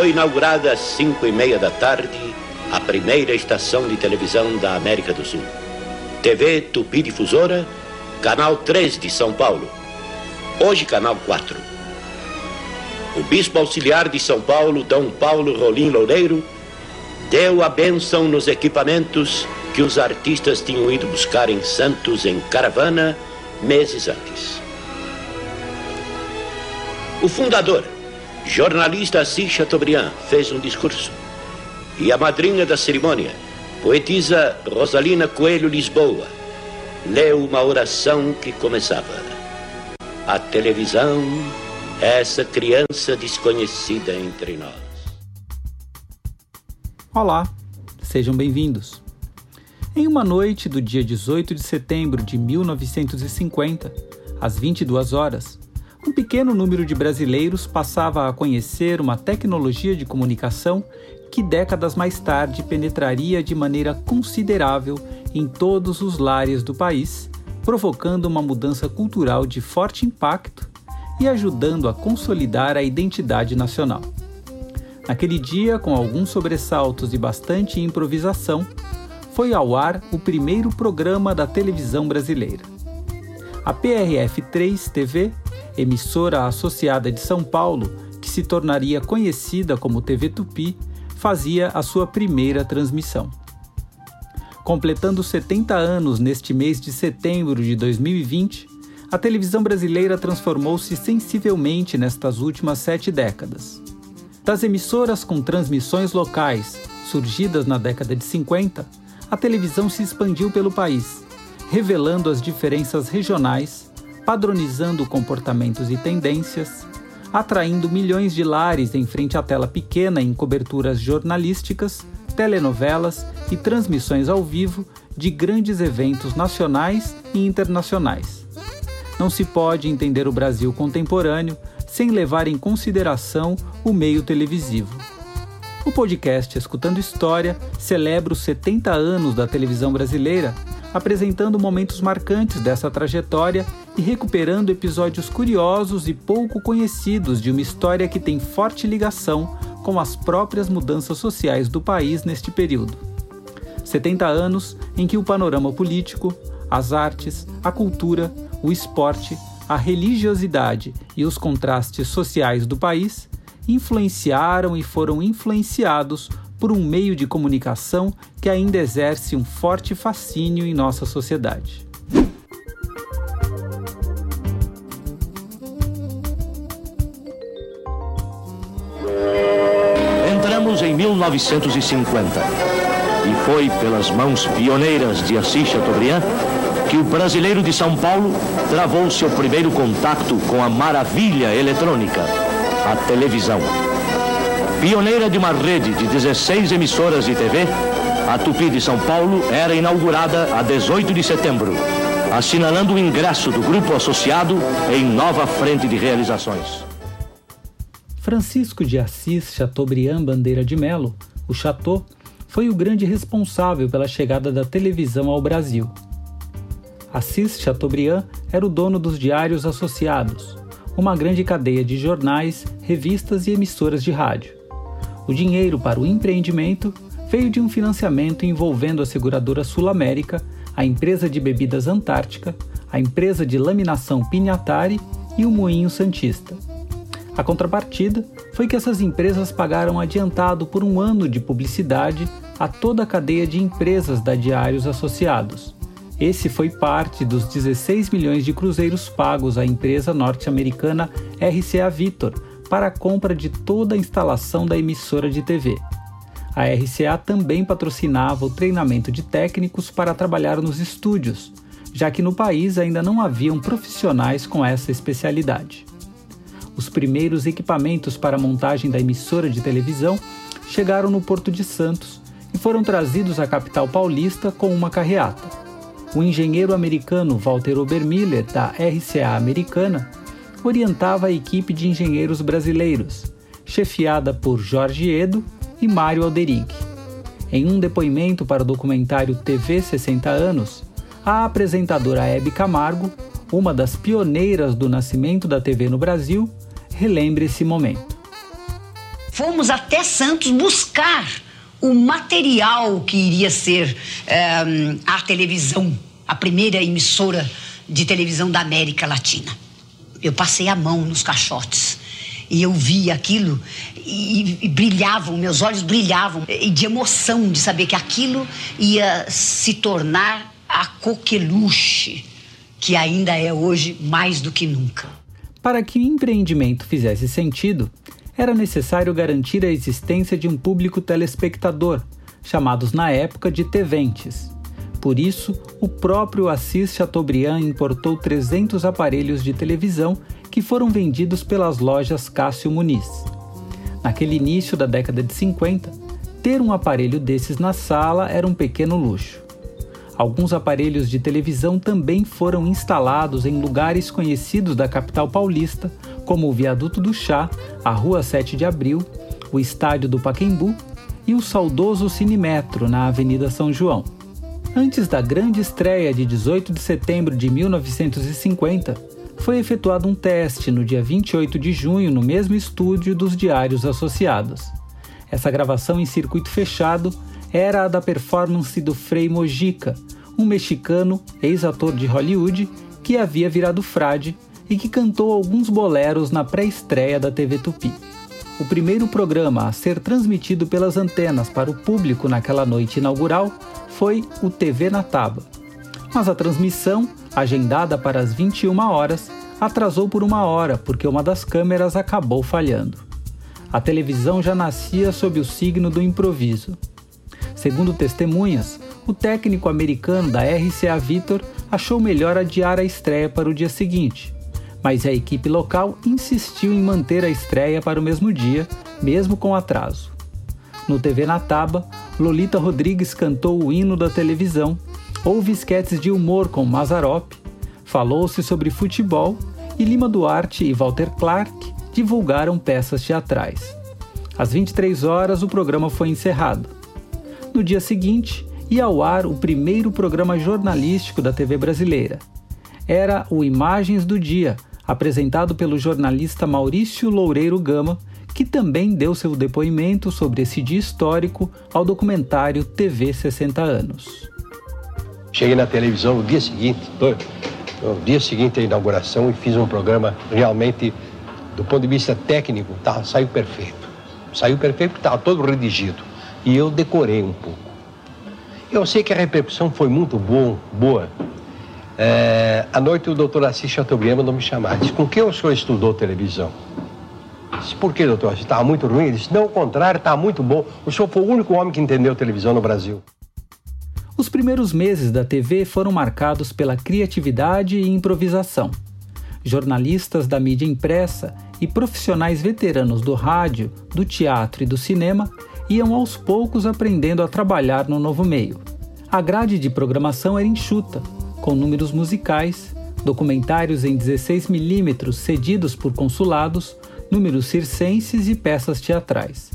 foi inaugurada às cinco e meia da tarde a primeira estação de televisão da América do Sul. TV Tupi Difusora, Canal 3 de São Paulo. Hoje, Canal 4. O Bispo Auxiliar de São Paulo, Dom Paulo Rolim Loureiro, deu a bênção nos equipamentos que os artistas tinham ido buscar em Santos em caravana meses antes. O fundador, jornalista Assis Chateaubriand, fez um discurso. E a madrinha da cerimônia, poetisa Rosalina Coelho Lisboa, leu uma oração que começava: A televisão, essa criança desconhecida entre nós. Olá, sejam bem-vindos. Em uma noite do dia 18 de setembro de 1950, às 22 horas, um pequeno número de brasileiros passava a conhecer uma tecnologia de comunicação que décadas mais tarde penetraria de maneira considerável em todos os lares do país, provocando uma mudança cultural de forte impacto e ajudando a consolidar a identidade nacional. Naquele dia, com alguns sobressaltos e bastante improvisação, foi ao ar o primeiro programa da televisão brasileira. A PRF3 TV, emissora associada de São Paulo, que se tornaria conhecida como TV Tupi, fazia a sua primeira transmissão. Completando 70 anos neste mês de setembro de 2020, a televisão brasileira transformou-se sensivelmente nestas últimas sete décadas. Das emissoras com transmissões locais, surgidas na década de 50, a televisão se expandiu pelo país, revelando as diferenças regionais, padronizando comportamentos e tendências, atraindo milhões de lares em frente à tela pequena em coberturas jornalísticas, telenovelas e transmissões ao vivo de grandes eventos nacionais e internacionais. Não se pode entender o Brasil contemporâneo sem levar em consideração o meio televisivo. O podcast Escutando História celebra os 70 anos da televisão brasileira, apresentando momentos marcantes dessa trajetória e recuperando episódios curiosos e pouco conhecidos de uma história que tem forte ligação com as próprias mudanças sociais do país neste período. 70 anos em que o panorama político, as artes, a cultura, o esporte, a religiosidade e os contrastes sociais do país influenciaram e foram influenciados por um meio de comunicação que ainda exerce um forte fascínio em nossa sociedade. Entramos em 1950 e foi pelas mãos pioneiras de Assis Chateaubriand que o brasileiro de São Paulo travou seu primeiro contato com a maravilha eletrônica a televisão. Pioneira de uma rede de 16 emissoras de TV, a Tupi de São Paulo era inaugurada a 18 de setembro, assinalando o ingresso do grupo associado em nova frente de realizações. Francisco de Assis Chateaubriand Bandeira de Melo, o Chateau, foi o grande responsável pela chegada da televisão ao Brasil. Assis Chateaubriand era o dono dos Diários Associados, uma grande cadeia de jornais, revistas e emissoras de rádio. O dinheiro para o empreendimento veio de um financiamento envolvendo a seguradora Sul América, a empresa de bebidas Antártica, a empresa de laminação Pinhatari e o Moinho Santista. A contrapartida foi que essas empresas pagaram adiantado por um ano de publicidade a toda a cadeia de empresas da Diários Associados, esse foi parte dos 16 milhões de cruzeiros pagos à empresa norte-americana RCA Victor para a compra de toda a instalação da emissora de TV. A RCA também patrocinava o treinamento de técnicos para trabalhar nos estúdios, já que no país ainda não haviam profissionais com essa especialidade. Os primeiros equipamentos para a montagem da emissora de televisão chegaram no Porto de Santos e foram trazidos à capital paulista com uma carreata o engenheiro americano Walter Obermiller, da RCA americana, orientava a equipe de engenheiros brasileiros, chefiada por Jorge Edo e Mário Alderig. Em um depoimento para o documentário TV 60 Anos, a apresentadora Hebe Camargo, uma das pioneiras do nascimento da TV no Brasil, relembra esse momento. Fomos até Santos buscar o material que iria ser é, a televisão, a primeira emissora de televisão da América Latina. Eu passei a mão nos caixotes e eu vi aquilo e, e, brilhavam, meus olhos brilhavam de emoção de saber que aquilo ia se tornar a coqueluche que ainda é hoje mais do que nunca. Para que o empreendimento fizesse sentido, era necessário garantir a existência de um público telespectador, chamados na época de teventes. Por isso, o próprio Assis Chateaubriand importou 300 aparelhos de televisão que foram vendidos pelas lojas Cássio Muniz. Naquele início da década de 50, ter um aparelho desses na sala era um pequeno luxo. Alguns aparelhos de televisão também foram instalados em lugares conhecidos da capital paulista, como o Viaduto do Chá, a Rua 7 de Abril, o Estádio do Paquembu e o saudoso Cinemetro na Avenida São João. Antes da grande estreia de 18 de setembro de 1950, foi efetuado um teste no dia 28 de junho no mesmo estúdio dos Diários Associados. Essa gravação em circuito fechado era a da performance do Frei Mojica, um mexicano, ex-ator de Hollywood, que havia virado frade e que cantou alguns boleros na pré-estreia da TV Tupi. O primeiro programa a ser transmitido pelas antenas para o público naquela noite inaugural foi o TV na Taba. Mas a transmissão, agendada para as 21 horas, atrasou por uma hora porque uma das câmeras acabou falhando. A televisão já nascia sob o signo do improviso. Segundo testemunhas, o técnico americano da RCA Victor achou melhor adiar a estreia para o dia seguinte, mas a equipe local insistiu em manter a estreia para o mesmo dia, mesmo com atraso. No TV na Taba, Lolita Rodrigues cantou o hino da televisão, houve esquetes de humor com Mazarop, falou-se sobre futebol e Lima Duarte e Walter Clark divulgaram peças teatrais. Às 23 horas, o programa foi encerrado. No dia seguinte, ia ao ar o primeiro programa jornalístico da TV brasileira. Era o Imagens do Dia, apresentado pelo jornalista Maurício Loureiro Gama, que também deu seu depoimento sobre esse dia histórico ao documentário TV 60 Anos. Cheguei na televisão no dia seguinte, no dia seguinte à inauguração, e fiz um programa realmente, do ponto de vista técnico, tá, saiu perfeito. Saiu perfeito porque estava todo redigido e eu decorei um pouco. Eu sei que a repercussão foi muito bom, boa. É, à noite o doutor Assis Chateaubriand mandou me chamar. Disse, com quem o senhor estudou televisão? Disse, por que, doutor? Estava muito ruim? Ele disse, não, ao contrário, está muito bom. O senhor foi o único homem que entendeu televisão no Brasil. Os primeiros meses da TV foram marcados pela criatividade e improvisação. Jornalistas da mídia impressa e profissionais veteranos do rádio, do teatro e do cinema iam aos poucos aprendendo a trabalhar no novo meio. A grade de programação era enxuta, com números musicais, documentários em 16mm cedidos por consulados, números circenses e peças teatrais.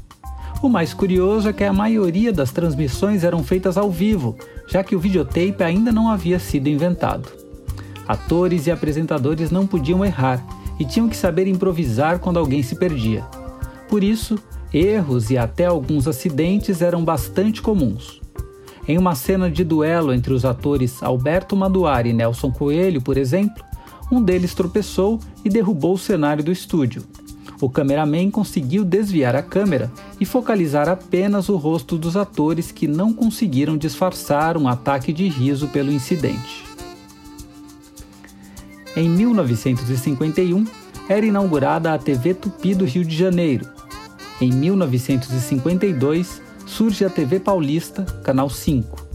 O mais curioso é que a maioria das transmissões eram feitas ao vivo, já que o videotape ainda não havia sido inventado. Atores e apresentadores não podiam errar e tinham que saber improvisar quando alguém se perdia. Por isso, Erros e até alguns acidentes eram bastante comuns. Em uma cena de duelo entre os atores Alberto Maduari e Nelson Coelho, por exemplo, um deles tropeçou e derrubou o cenário do estúdio. O cameraman conseguiu desviar a câmera e focalizar apenas o rosto dos atores que não conseguiram disfarçar um ataque de riso pelo incidente. Em 1951, era inaugurada a TV Tupi do Rio de Janeiro, em 1952, surge a TV Paulista, Canal 5.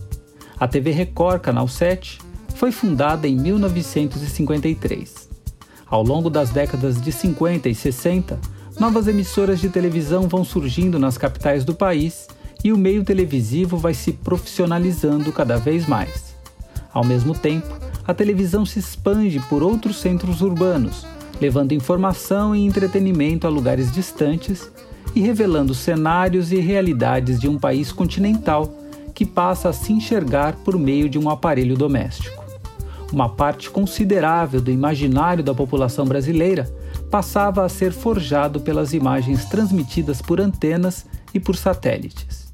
A TV Record, Canal 7, foi fundada em 1953. Ao longo das décadas de 50 e 60, novas emissoras de televisão vão surgindo nas capitais do país e o meio televisivo vai se profissionalizando cada vez mais. Ao mesmo tempo, a televisão se expande por outros centros urbanos, levando informação e entretenimento a lugares distantes e revelando cenários e realidades de um país continental que passa a se enxergar por meio de um aparelho doméstico. Uma parte considerável do imaginário da população brasileira passava a ser forjado pelas imagens transmitidas por antenas e por satélites.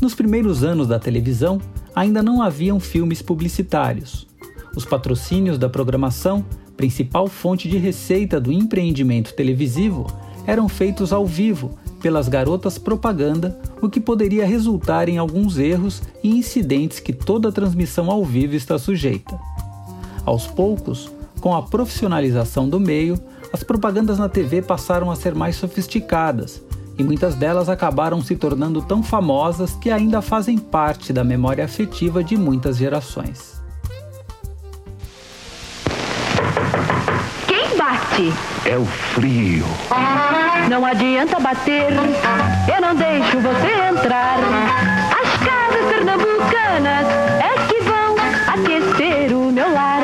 Nos primeiros anos da televisão, ainda não haviam filmes publicitários. Os patrocínios da programação, principal fonte de receita do empreendimento televisivo, eram feitos ao vivo pelas garotas propaganda, o que poderia resultar em alguns erros e incidentes que toda transmissão ao vivo está sujeita. Aos poucos, com a profissionalização do meio, as propagandas na TV passaram a ser mais sofisticadas e muitas delas acabaram se tornando tão famosas que ainda fazem parte da memória afetiva de muitas gerações. Bate? É o frio. Não adianta bater, eu não deixo você entrar. As casas pernambucanas é que vão aquecer o meu lar.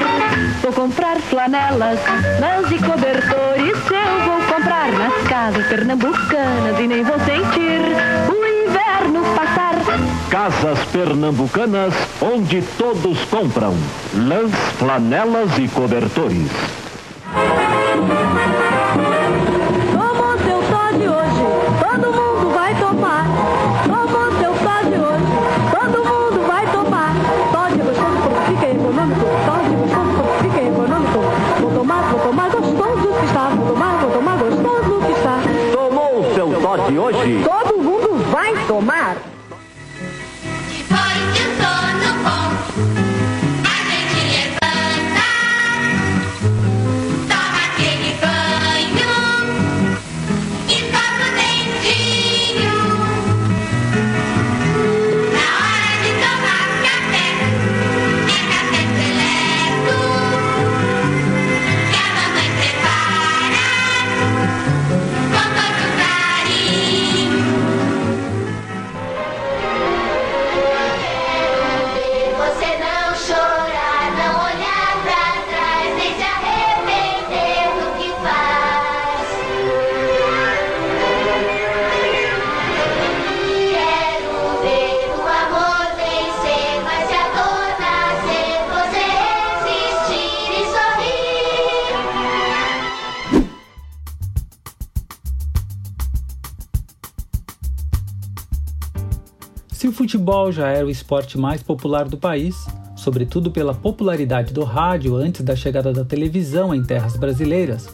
Vou comprar flanelas, lãs e cobertores. Eu vou comprar nas casas pernambucanas e nem vou sentir o inverno passar. Casas pernambucanas, onde todos compram lãs, flanelas e cobertores. Thank you. Futebol já era o esporte mais popular do país, sobretudo pela popularidade do rádio antes da chegada da televisão em terras brasileiras,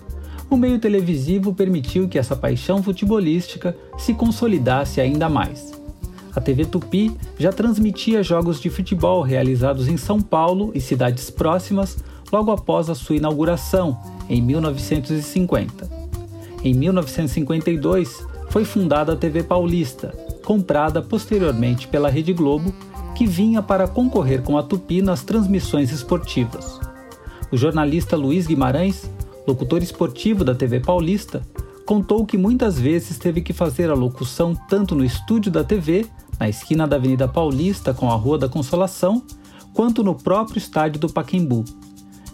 o meio televisivo permitiu que essa paixão futebolística se consolidasse ainda mais. A TV Tupi já transmitia jogos de futebol realizados em São Paulo e cidades próximas logo após a sua inauguração, em 1950. Em 1952, foi fundada a TV Paulista, comprada posteriormente pela Rede Globo, que vinha para concorrer com a Tupi nas transmissões esportivas. O jornalista Luiz Guimarães, locutor esportivo da TV Paulista, contou que muitas vezes teve que fazer a locução tanto no estúdio da TV, na esquina da Avenida Paulista com a Rua da Consolação, quanto no próprio estádio do Pacaembu.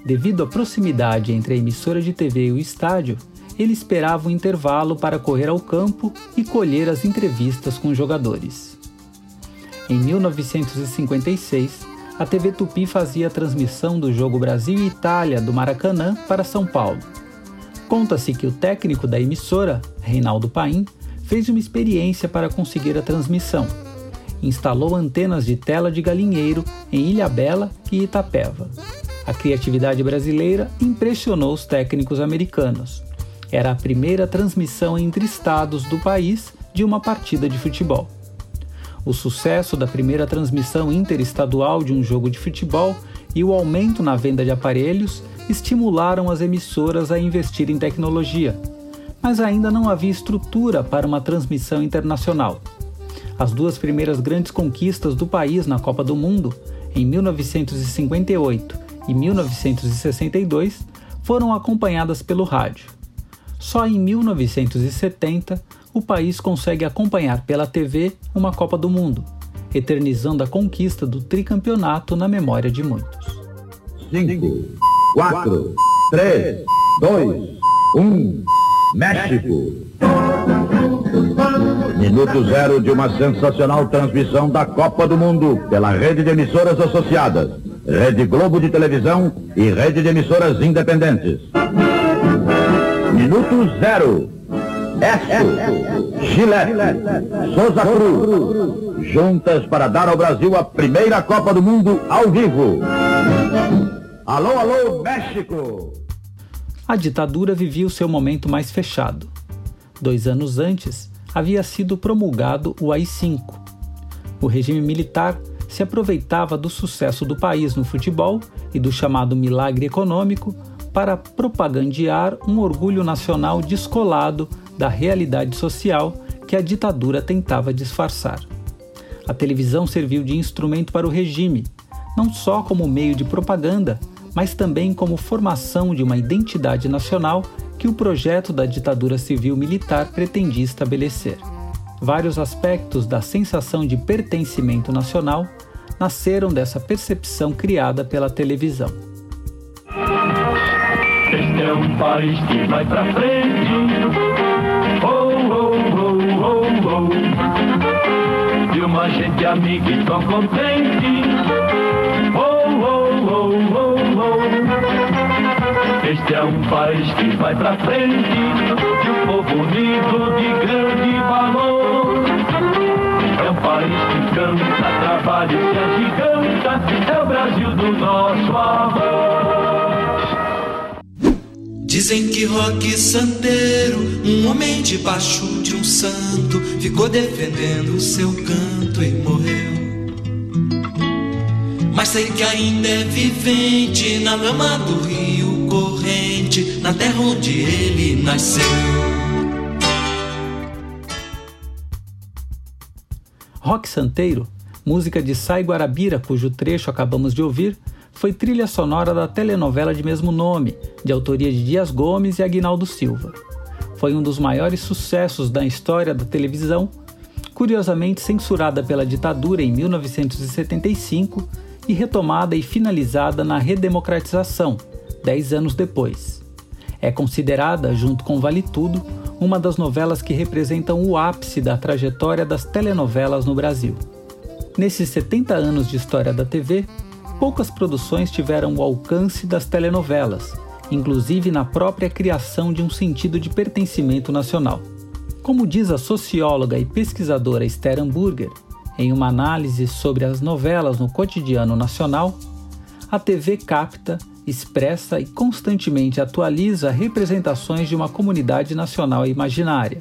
Devido à proximidade entre a emissora de TV e o estádio, ele esperava um intervalo para correr ao campo e colher as entrevistas com os jogadores. Em 1956, a TV Tupi fazia a transmissão do jogo Brasil e Itália do Maracanã para São Paulo. Conta-se que o técnico da emissora, Reinaldo Paim, fez uma experiência para conseguir a transmissão. Instalou antenas de tela de galinheiro em Ilhabela e Itapeva. A criatividade brasileira impressionou os técnicos americanos. Era a primeira transmissão entre estados do país de uma partida de futebol. O sucesso da primeira transmissão interestadual de um jogo de futebol e o aumento na venda de aparelhos estimularam as emissoras a investir em tecnologia, mas ainda não havia estrutura para uma transmissão internacional. As duas primeiras grandes conquistas do país na Copa do Mundo, em 1958 e 1962, foram acompanhadas pelo rádio. Só em 1970 o país consegue acompanhar pela TV uma Copa do Mundo, eternizando a conquista do tricampeonato na memória de muitos. 5, 4, 3, 2, 1. México. Minuto zero de uma sensacional transmissão da Copa do Mundo pela rede de emissoras associadas. Rede Globo de Televisão e Rede de Emissoras Independentes. Minuto Zero. Esso, Gillette, Souza Cruz, juntas para dar ao Brasil a primeira Copa do Mundo ao vivo. Alô, alô, México! A ditadura vivia o seu momento mais fechado. Dois anos antes, havia sido promulgado o AI-5. O regime militar se aproveitava do sucesso do país no futebol e do chamado milagre econômico para propagandear um orgulho nacional descolado da realidade social que a ditadura tentava disfarçar. A televisão serviu de instrumento para o regime, não só como meio de propaganda, mas também como formação de uma identidade nacional que o projeto da ditadura civil-militar pretendia estabelecer. Vários aspectos da sensação de pertencimento nacional nasceram dessa percepção criada pela televisão. É um país que vai pra frente. Oh, oh, oh, oh, oh. De uma gente amiga e tão contente. Oh, oh, oh, oh, oh. Este é um país que vai pra frente. De um povo unido de grande valor. É um país que canta, trabalha e se agiganta. É o Brasil do nosso amor. Dizem que Roque Santeiro, um homem debaixo de um santo, ficou defendendo o seu canto e morreu. Mas sei que ainda é vivente na lama do rio corrente, na terra onde ele nasceu. Rock Santeiro, música de Sai Guarabira, cujo trecho acabamos de ouvir, foi trilha sonora da telenovela de mesmo nome, de autoria de Dias Gomes e Aguinaldo Silva. Foi um dos maiores sucessos da história da televisão, curiosamente censurada pela ditadura em 1975 e retomada e finalizada na redemocratização, dez anos depois. É considerada, junto com Vale Tudo, uma das novelas que representam o ápice da trajetória das telenovelas no Brasil. Nesses 70 anos de história da TV, poucas produções tiveram o alcance das telenovelas, inclusive na própria criação de um sentido de pertencimento nacional. Como diz a socióloga e pesquisadora Esther Hamburger, em uma análise sobre as novelas no cotidiano nacional, a TV capta, expressa e constantemente atualiza representações de uma comunidade nacional imaginária.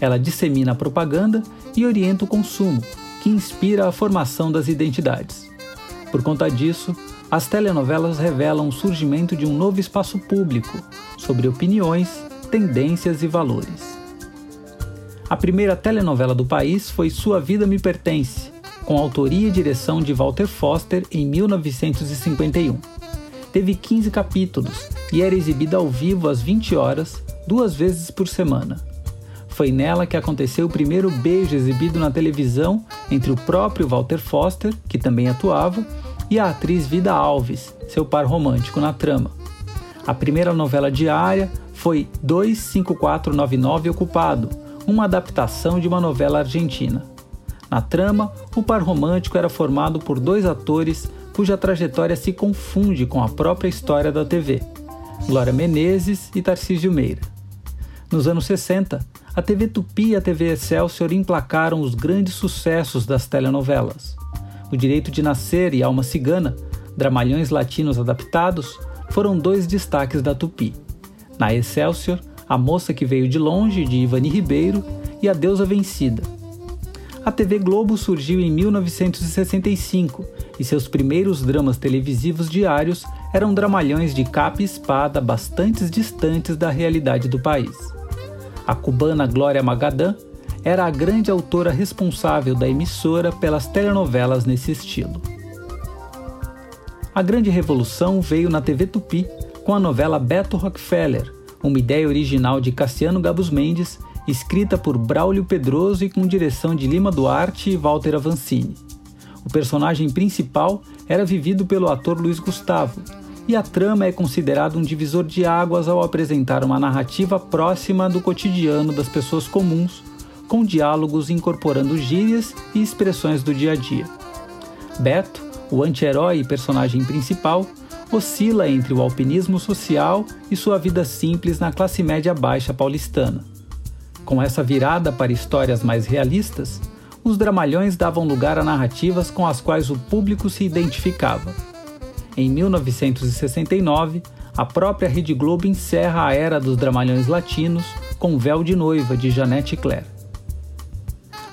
Ela dissemina a propaganda e orienta o consumo, que inspira a formação das identidades. Por conta disso, as telenovelas revelam o surgimento de um novo espaço público sobre opiniões, tendências e valores. A primeira telenovela do país foi Sua Vida Me Pertence, com autoria e direção de Walter Foster em 1951. Teve 15 capítulos e era exibida ao vivo às 20 horas, duas vezes por semana. Foi nela que aconteceu o primeiro beijo exibido na televisão entre o próprio Walter Foster, que também atuava, e a atriz Vida Alves, seu par romântico na trama. A primeira novela diária foi 25499 Ocupado, uma adaptação de uma novela argentina. Na trama, o par romântico era formado por dois atores cuja trajetória se confunde com a própria história da TV: Glória Menezes e Tarcísio Meira. Nos anos 60, a TV Tupi e a TV Excelsior emplacaram os grandes sucessos das telenovelas. O Direito de Nascer e Alma Cigana, dramalhões latinos adaptados, foram dois destaques da Tupi. Na Excelsior, A Moça que Veio de Longe, de Ivani Ribeiro, e A Deusa Vencida. A TV Globo surgiu em 1965 e seus primeiros dramas televisivos diários eram dramalhões de capa e espada bastante distantes da realidade do país. A cubana Glória Magadã era a grande autora responsável da emissora pelas telenovelas nesse estilo. A grande revolução veio na TV Tupi com a novela Beto Rockefeller, uma ideia original de Cassiano Gabus Mendes, escrita por Braulio Pedroso e com direção de Lima Duarte e Walter Avancini. O personagem principal era vivido pelo ator Luiz Gustavo, e a trama é considerada um divisor de águas ao apresentar uma narrativa próxima do cotidiano das pessoas comuns, com diálogos incorporando gírias e expressões do dia a dia. Beto, O anti-herói e personagem principal oscila entre o alpinismo social e sua vida simples na classe média baixa paulistana. Com essa virada para histórias mais realistas, os dramalhões davam lugar a narrativas com as quais o público se identificava. Em 1969, a própria Rede Globo encerra a era dos dramalhões latinos com Véu de Noiva, de Janete Claire.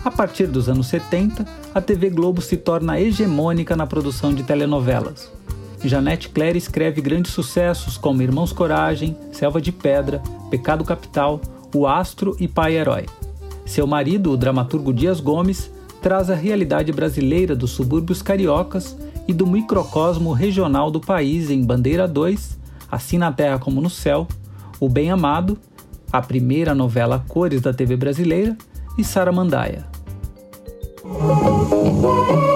A partir dos anos 70, a TV Globo se torna hegemônica na produção de telenovelas. Janete Claire escreve grandes sucessos como Irmãos Coragem, Selva de Pedra, Pecado Capital, O Astro e Pai Herói. Seu marido, o dramaturgo Dias Gomes, traz a realidade brasileira dos subúrbios cariocas e do microcosmo regional do país em Bandeira 2, Assim na Terra como no Céu, O Bem Amado, a primeira novela a cores da TV brasileira, e Sara Mandaia. Thank you.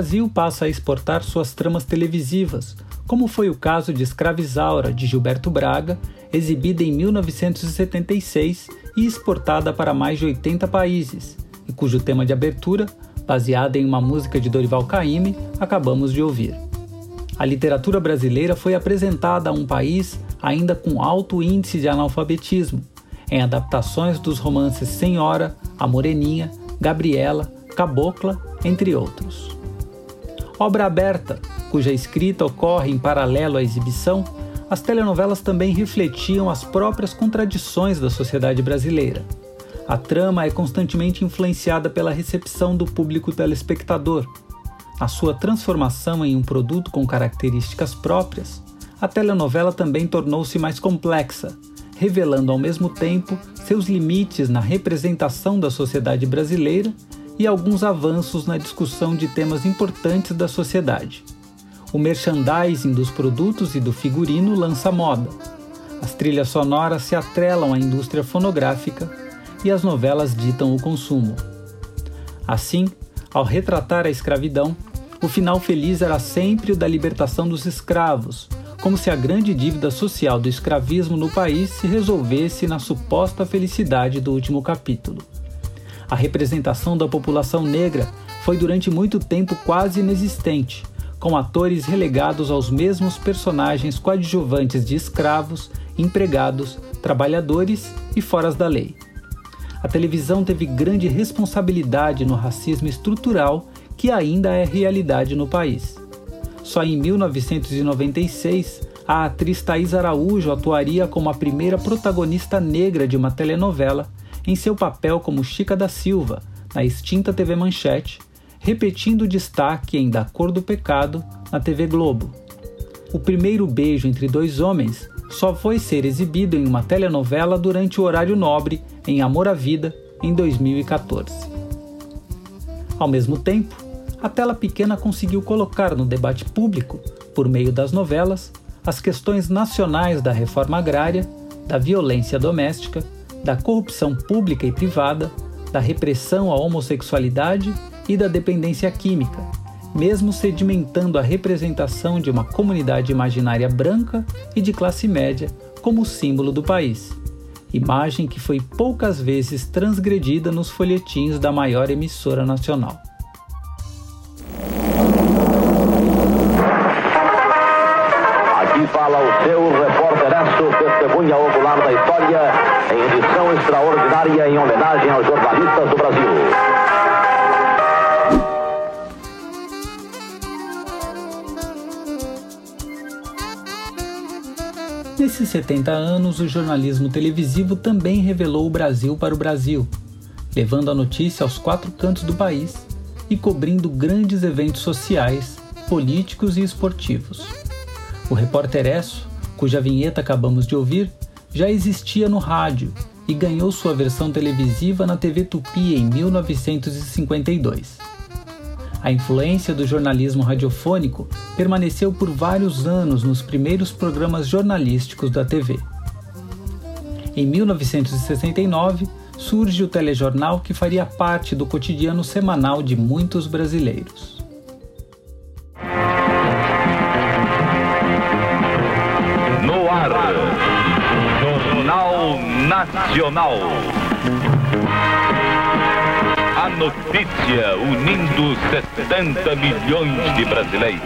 Brasil passa a exportar suas tramas televisivas, como foi o caso de Escravizaura, de Gilberto Braga, exibida em 1976 e exportada para mais de 80 países, e cujo tema de abertura, baseada em uma música de Dorival Caymmi, acabamos de ouvir. A literatura brasileira foi apresentada a um país ainda com alto índice de analfabetismo, em adaptações dos romances Senhora, A Moreninha, Gabriela, Cabocla, entre outros. Obra aberta, cuja escrita ocorre em paralelo à exibição, as telenovelas também refletiam as próprias contradições da sociedade brasileira. A trama é constantemente influenciada pela recepção do público telespectador. A sua transformação em um produto com características próprias, a telenovela também tornou-se mais complexa, revelando ao mesmo tempo seus limites na representação da sociedade brasileira e alguns avanços na discussão de temas importantes da sociedade. O merchandising dos produtos e do figurino lança moda. As trilhas sonoras se atrelam à indústria fonográfica e as novelas ditam o consumo. Assim, ao retratar a escravidão, o final feliz era sempre o da libertação dos escravos, como se a grande dívida social do escravismo no país se resolvesse na suposta felicidade do último capítulo. A representação da população negra foi durante muito tempo quase inexistente, com atores relegados aos mesmos personagens coadjuvantes de escravos, empregados, trabalhadores e foras da lei. A televisão teve grande responsabilidade no racismo estrutural que ainda é realidade no país. Só em 1996, a atriz Thais Araújo atuaria como a primeira protagonista negra de uma telenovela em seu papel como Chica da Silva, na extinta TV Manchete, repetindo o destaque em Da Cor do Pecado, na TV Globo. O primeiro beijo entre dois homens só foi ser exibido em uma telenovela durante o horário nobre em Amor à Vida, em 2014. Ao mesmo tempo, a tela pequena conseguiu colocar no debate público, por meio das novelas, as questões nacionais da reforma agrária, da violência doméstica da corrupção pública e privada, da repressão à homossexualidade e da dependência química, mesmo sedimentando a representação de uma comunidade imaginária branca e de classe média como símbolo do país, imagem que foi poucas vezes transgredida nos folhetins da maior emissora nacional. Aqui fala o seu repórter testemunha ocular da história, em edição extraordinária em homenagem aos jornalistas do Brasil. Nesses 70 anos, o jornalismo televisivo também revelou o Brasil para o Brasil, levando a notícia aos quatro cantos do país e cobrindo grandes eventos sociais, políticos e esportivos. O repórter Esso, cuja vinheta acabamos de ouvir, já existia no rádio e ganhou sua versão televisiva na TV Tupi em 1952. A influência do jornalismo radiofônico permaneceu por vários anos nos primeiros programas jornalísticos da TV. Em 1969, surge o telejornal que faria parte do cotidiano semanal de muitos brasileiros. Nacional. A notícia unindo 60 milhões de brasileiros.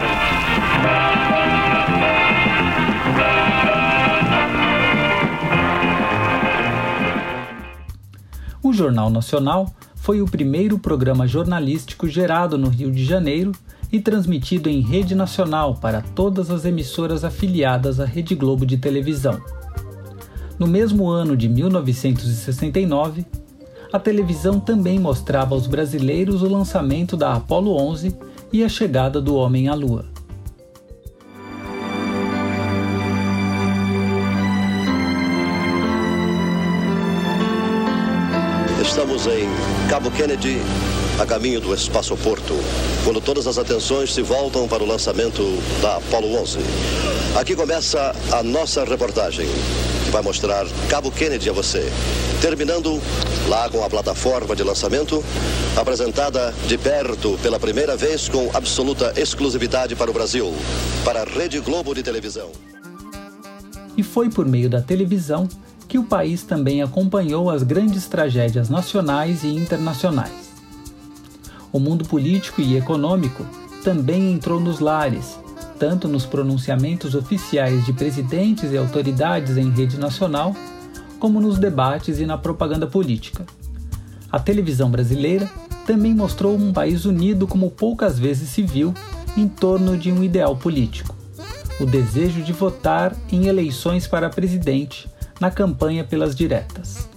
O Jornal Nacional foi o primeiro programa jornalístico gerado no Rio de Janeiro e transmitido em rede nacional para todas as emissoras afiliadas à Rede Globo de televisão. No mesmo ano de 1969, a televisão também mostrava aos brasileiros o lançamento da Apollo 11 e a chegada do homem à Lua. Estamos em Cabo Kennedy, a caminho do espaçoporto, quando todas as atenções se voltam para o lançamento da Apollo 11. Aqui começa a nossa reportagem, vai mostrar Cabo Kennedy a você, terminando lá com a plataforma de lançamento, apresentada de perto pela primeira vez com absoluta exclusividade para o Brasil, para a Rede Globo de televisão. E foi por meio da televisão que o país também acompanhou as grandes tragédias nacionais e internacionais. O mundo político e econômico também entrou nos lares, tanto nos pronunciamentos oficiais de presidentes e autoridades em rede nacional, como nos debates e na propaganda política. A televisão brasileira também mostrou um país unido como poucas vezes se viu em torno de um ideal político: o desejo de votar em eleições para presidente na campanha pelas diretas.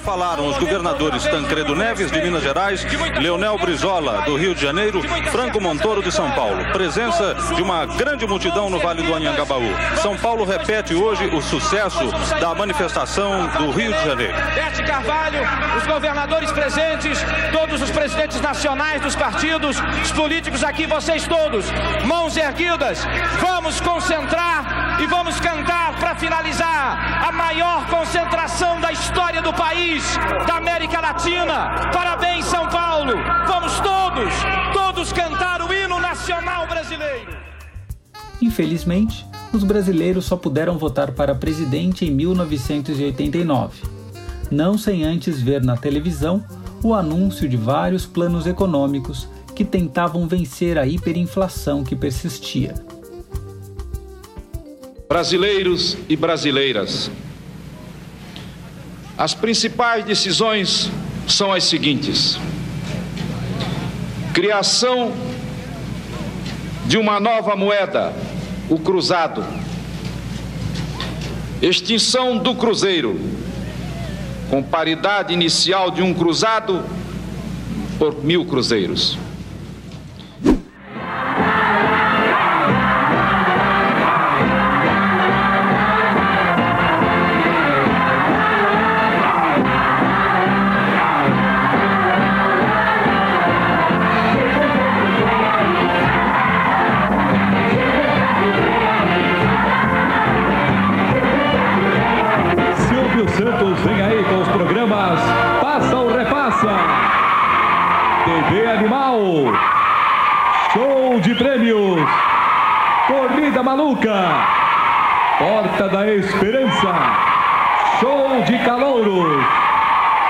Falaram os governadores Tancredo Neves, de Minas Gerais, Leonel Brizola, do Rio de Janeiro, Franco Montoro, de São Paulo. Presença de uma grande multidão no Vale do Anhangabaú. São Paulo repete hoje o sucesso da manifestação do Rio de Janeiro. Bete Carvalho, os governadores presentes, todos os presidentes nacionais dos partidos, os políticos aqui, vocês todos, mãos erguidas, vamos concentrar e vamos cantar para finalizar a maior concentração da história do país, da América Latina. Parabéns, São Paulo. Vamos todos, todos cantar o hino nacional brasileiro. Infelizmente, os brasileiros só puderam votar para presidente em 1989, não sem antes ver na televisão o anúncio de vários planos econômicos que tentavam vencer a hiperinflação que persistia. Brasileiros e brasileiras, as principais decisões são as seguintes: criação de uma nova moeda, o cruzado, extinção do cruzeiro, com paridade inicial de um cruzado por mil cruzeiros. Maluca, Porta da Esperança, Show de Calouros.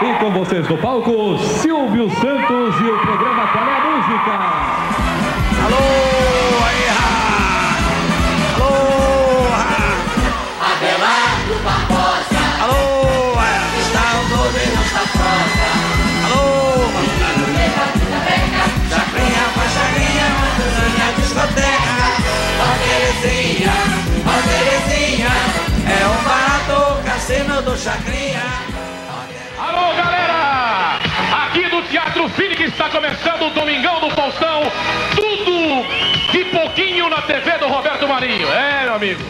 E com vocês no palco, Silvio Santos e o programa Qual é a Música? Alô, aí, Alô, Abelardo Barbosa. Alô, está o governo da frota. Alô, Chacrinha, baixarinha, manduranha, discoteca. Chacrinha. Alô, galera! Aqui do Teatro Cine que está começando o Domingão do Faustão. Tudo de pouquinho na TV do Roberto Marinho. É, meu amigo.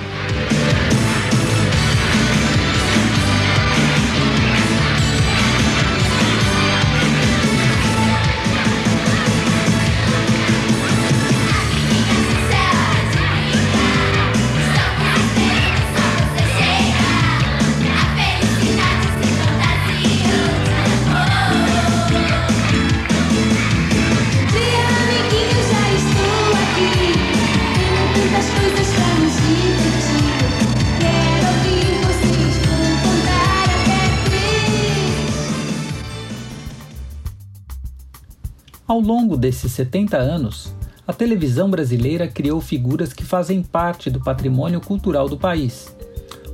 Longo desses 70 anos, a televisão brasileira criou figuras que fazem parte do patrimônio cultural do país,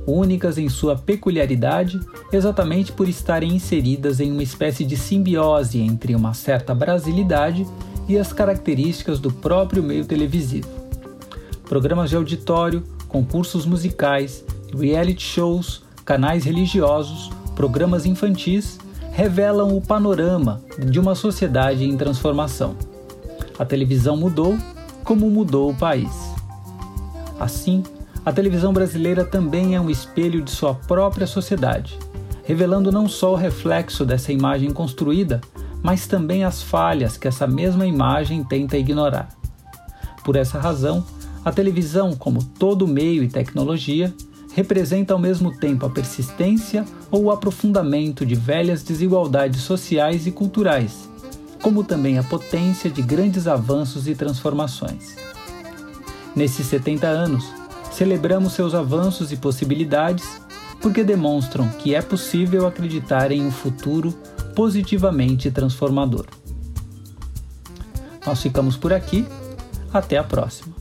únicas em sua peculiaridade exatamente por estarem inseridas em uma espécie de simbiose entre uma certa brasilidade e as características do próprio meio televisivo. Programas de auditório, concursos musicais, reality shows, canais religiosos, programas infantis revelam o panorama de uma sociedade em transformação. A televisão mudou como mudou o país. Assim, a televisão brasileira também é um espelho de sua própria sociedade, revelando não só o reflexo dessa imagem construída, mas também as falhas que essa mesma imagem tenta ignorar. Por essa razão, a televisão, como todo meio e tecnologia, representa ao mesmo tempo a persistência ou o aprofundamento de velhas desigualdades sociais e culturais, como também a potência de grandes avanços e transformações. Nesses 70 anos, celebramos seus avanços e possibilidades porque demonstram que é possível acreditar em um futuro positivamente transformador. Nós ficamos por aqui, até a próxima.